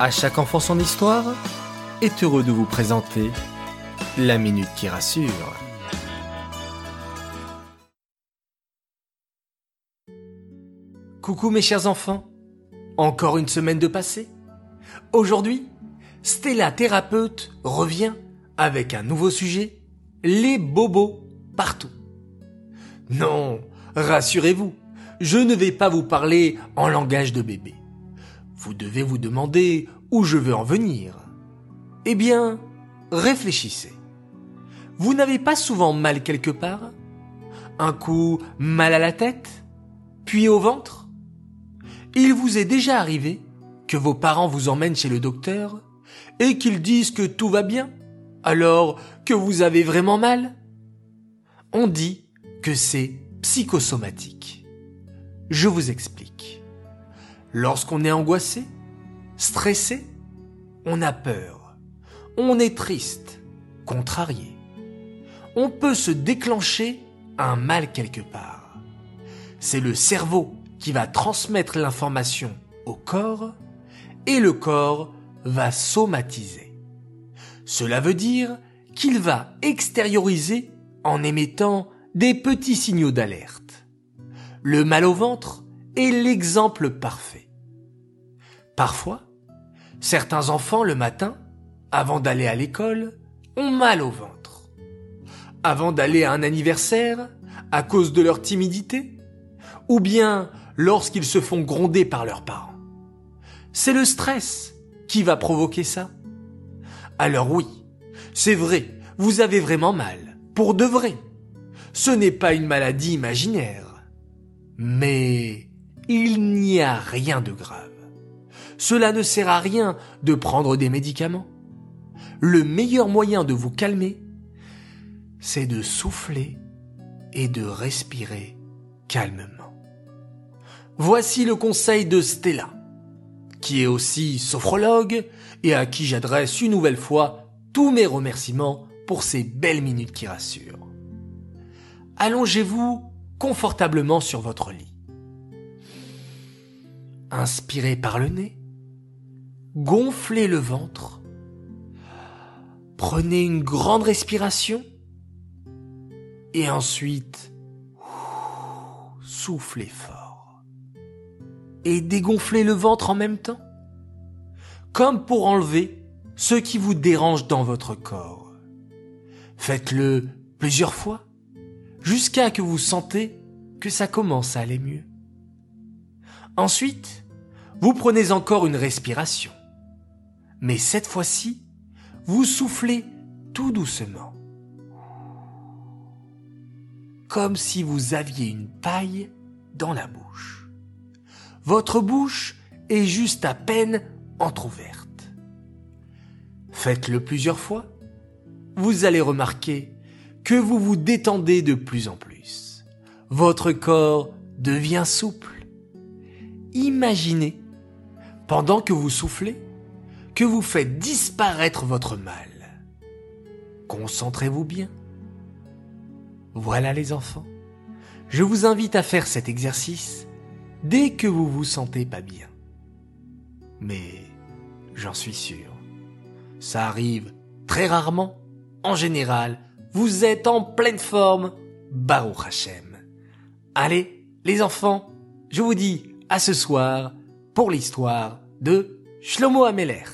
À chaque enfant son histoire est heureux de vous présenter la minute qui rassure. Coucou mes chers enfants, encore une semaine de passé. Aujourd'hui, Stella thérapeute revient avec un nouveau sujet, les bobos partout. Non, rassurez-vous, je ne vais pas vous parler en langage de bébé. Vous devez vous demander où je veux en venir. Eh bien, réfléchissez. Vous n'avez pas souvent mal quelque part? Un coup mal à la tête? Puis au ventre? Il vous est déjà arrivé que vos parents vous emmènent chez le docteur et qu'ils disent que tout va bien alors que vous avez vraiment mal? On dit que c'est psychosomatique. Je vous explique. Lorsqu'on est angoissé, stressé, on a peur, on est triste, contrarié. On peut se déclencher un mal quelque part. C'est le cerveau qui va transmettre l'information au corps et le corps va somatiser. Cela veut dire qu'il va extérioriser en émettant des petits signaux d'alerte. Le mal au ventre est l'exemple parfait. Parfois, certains enfants le matin, avant d'aller à l'école, ont mal au ventre. Avant d'aller à un anniversaire, à cause de leur timidité, ou bien lorsqu'ils se font gronder par leurs parents. C'est le stress qui va provoquer ça. Alors oui, c'est vrai, vous avez vraiment mal, pour de vrai. Ce n'est pas une maladie imaginaire. Mais il n'y a rien de grave. Cela ne sert à rien de prendre des médicaments. Le meilleur moyen de vous calmer, c'est de souffler et de respirer calmement. Voici le conseil de Stella, qui est aussi sophrologue et à qui j'adresse une nouvelle fois tous mes remerciements pour ces belles minutes qui rassurent. Allongez-vous confortablement sur votre lit. Inspirez par le nez. Gonflez le ventre. Prenez une grande respiration. Et ensuite, soufflez fort. Et dégonflez le ventre en même temps. Comme pour enlever ce qui vous dérange dans votre corps. Faites-le plusieurs fois, jusqu'à que vous sentez que ça commence à aller mieux. Ensuite, vous prenez encore une respiration. Mais cette fois-ci, vous soufflez tout doucement. Comme si vous aviez une paille dans la bouche. Votre bouche est juste à peine entr'ouverte. Faites-le plusieurs fois. Vous allez remarquer que vous vous détendez de plus en plus. Votre corps devient souple imaginez, pendant que vous soufflez, que vous faites disparaître votre mal. Concentrez-vous bien. Voilà les enfants. Je vous invite à faire cet exercice dès que vous vous sentez pas bien. Mais j'en suis sûr, ça arrive très rarement. En général, vous êtes en pleine forme. Baruch Hashem. Allez, les enfants, je vous dis à ce soir pour l'histoire de Shlomo Ameler.